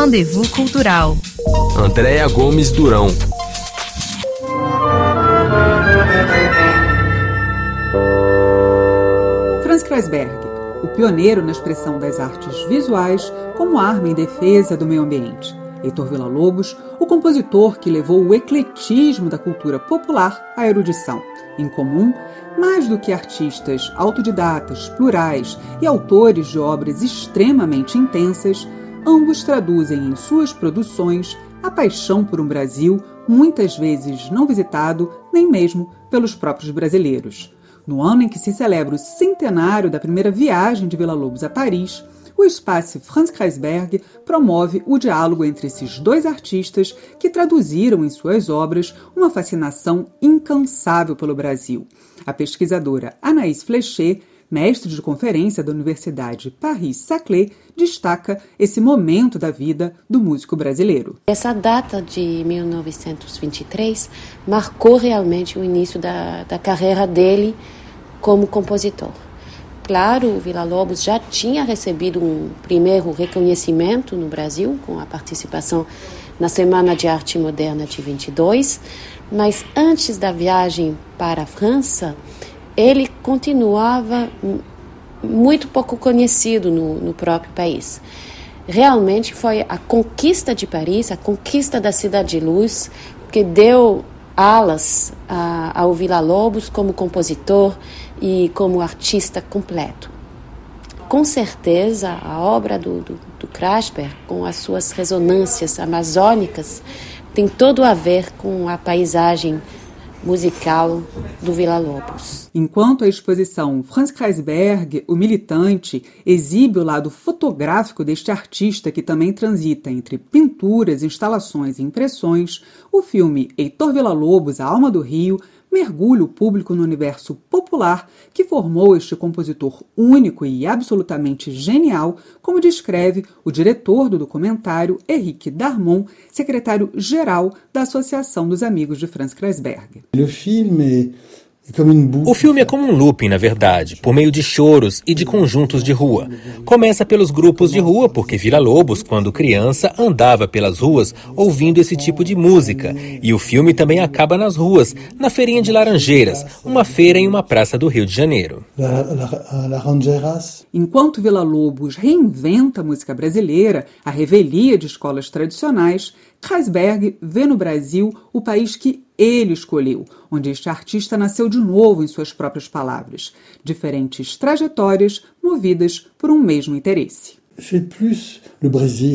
Rendezvous Cultural. Andréa Gomes Durão. Franz Kreisberg, o pioneiro na expressão das artes visuais como arma em defesa do meio ambiente. Heitor Villa-Lobos, o compositor que levou o ecletismo da cultura popular à erudição. Em comum, mais do que artistas autodidatas, plurais e autores de obras extremamente intensas, ambos traduzem em suas produções a paixão por um Brasil muitas vezes não visitado nem mesmo pelos próprios brasileiros. No ano em que se celebra o centenário da primeira viagem de Villa-Lobos a Paris, o espaço Franz Kreisberg promove o diálogo entre esses dois artistas que traduziram em suas obras uma fascinação incansável pelo Brasil. A pesquisadora Anaïs Flechet mestre de conferência da Universidade Paris-Saclay, destaca esse momento da vida do músico brasileiro. Essa data de 1923 marcou realmente o início da, da carreira dele como compositor. Claro, o Villa-Lobos já tinha recebido um primeiro reconhecimento no Brasil, com a participação na Semana de Arte Moderna de 22, mas antes da viagem para a França, ele continuava muito pouco conhecido no, no próprio país. Realmente foi a conquista de Paris, a conquista da Cidade de Luz, que deu alas ao Vila Lobos como compositor e como artista completo. Com certeza, a obra do, do, do Krasper, com as suas ressonâncias amazônicas, tem todo a ver com a paisagem musical do Vila Lobos. Enquanto a exposição Franz Kreisberg, o militante, exibe o lado fotográfico deste artista que também transita entre pinturas, instalações e impressões, o filme Heitor Villa Lobos, A Alma do Rio, mergulha o público no universo popular que formou este compositor único e absolutamente genial, como descreve o diretor do documentário, Henrique Darmon, secretário-geral da Associação dos Amigos de Franz Kreisberg. O filme o filme é como um looping, na verdade, por meio de choros e de conjuntos de rua. Começa pelos grupos de rua, porque Vila Lobos, quando criança, andava pelas ruas ouvindo esse tipo de música. E o filme também acaba nas ruas, na Feirinha de Laranjeiras, uma feira em uma praça do Rio de Janeiro. Enquanto Vila Lobos reinventa a música brasileira, a revelia de escolas tradicionais, Kreisberg vê no Brasil o país que ele escolheu, onde este artista nasceu de novo em suas próprias palavras, diferentes trajetórias movidas por um mesmo interesse.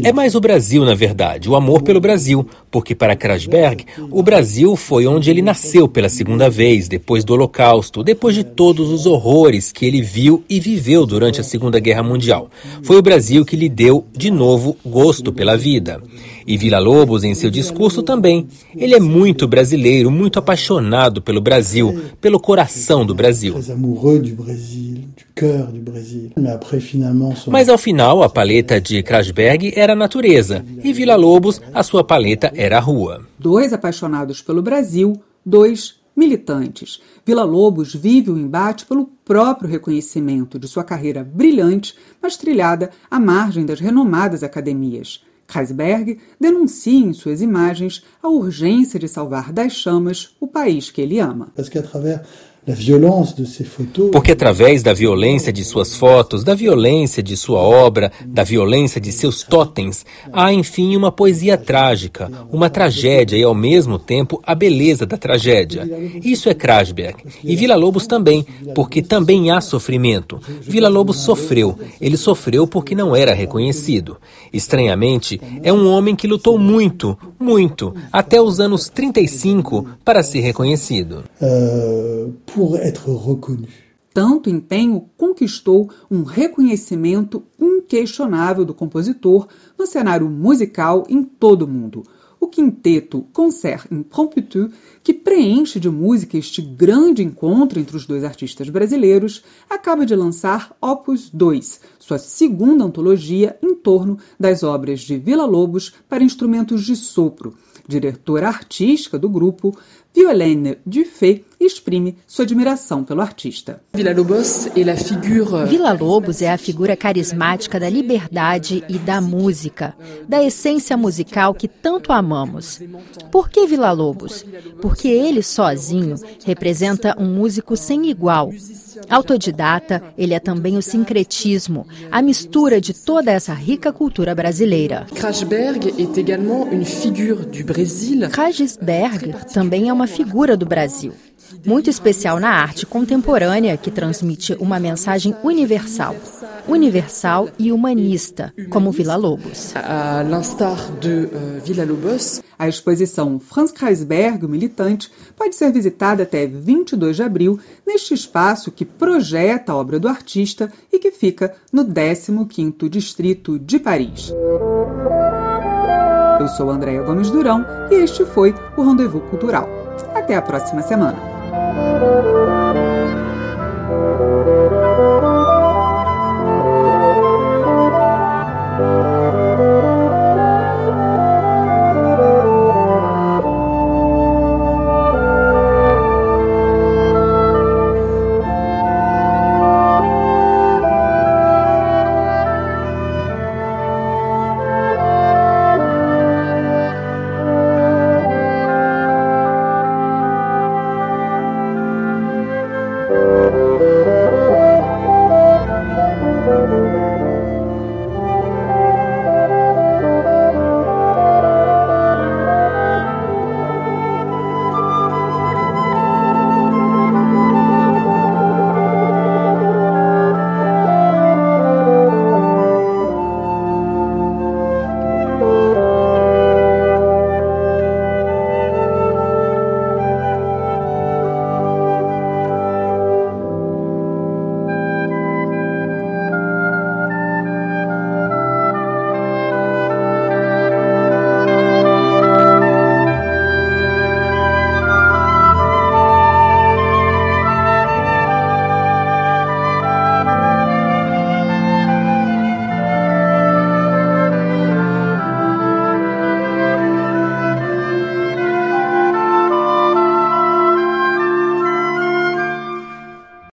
É mais o Brasil, na verdade, o amor pelo Brasil, porque para Krasberg, o Brasil foi onde ele nasceu pela segunda vez, depois do Holocausto, depois de todos os horrores que ele viu e viveu durante a Segunda Guerra Mundial. Foi o Brasil que lhe deu, de novo, gosto pela vida. E Vila Lobos, em seu discurso, também. Ele é muito brasileiro, muito apaixonado pelo Brasil, pelo coração do Brasil. Mas ao final, a paleta de Krasberg era a natureza e Vila Lobos, a sua paleta era a rua. Dois apaixonados pelo Brasil, dois militantes. Vila Lobos vive o embate pelo próprio reconhecimento de sua carreira brilhante, mas trilhada à margem das renomadas academias. Kreisberg denuncia em suas imagens a urgência de salvar das chamas o país que ele ama. Porque através da violência de suas fotos, da violência de sua obra, da violência de seus totens, há enfim uma poesia trágica, uma tragédia e ao mesmo tempo a beleza da tragédia. Isso é Krasberg. E Vila Lobos também, porque também há sofrimento. Vila Lobos sofreu. Ele sofreu porque não era reconhecido. Estranhamente, é um homem que lutou muito, muito, até os anos 35 para ser reconhecido. Uh, pour être reconnu. Tanto empenho conquistou um reconhecimento inquestionável do compositor no cenário musical em todo o mundo. O quinteto Concert Impromptu, que preenche de música este grande encontro entre os dois artistas brasileiros, acaba de lançar Opus 2, sua segunda antologia em torno das obras de Vila Lobos para instrumentos de sopro. Diretora artística do grupo, Violaine Dufay exprime sua admiração pelo artista. Villa-Lobos é a figura carismática da liberdade e da música, da essência musical que tanto amamos. Por que Villa-Lobos? Porque ele sozinho representa um músico sem igual. Autodidata, ele é também o sincretismo, a mistura de toda essa rica cultura brasileira. Krasberg é également une figure du Brésil. Krasberg também é uma figura do Brasil muito especial na arte contemporânea que transmite uma mensagem universal, universal e humanista, como Vila Lobos. L'instar de Villa Lobos, a exposição Franz Kreisberg, o militante, pode ser visitada até 22 de abril neste espaço que projeta a obra do artista e que fica no 15º distrito de Paris. Eu sou Andréa Gomes Durão e este foi o Rendezvous Cultural. Até a próxima semana. Música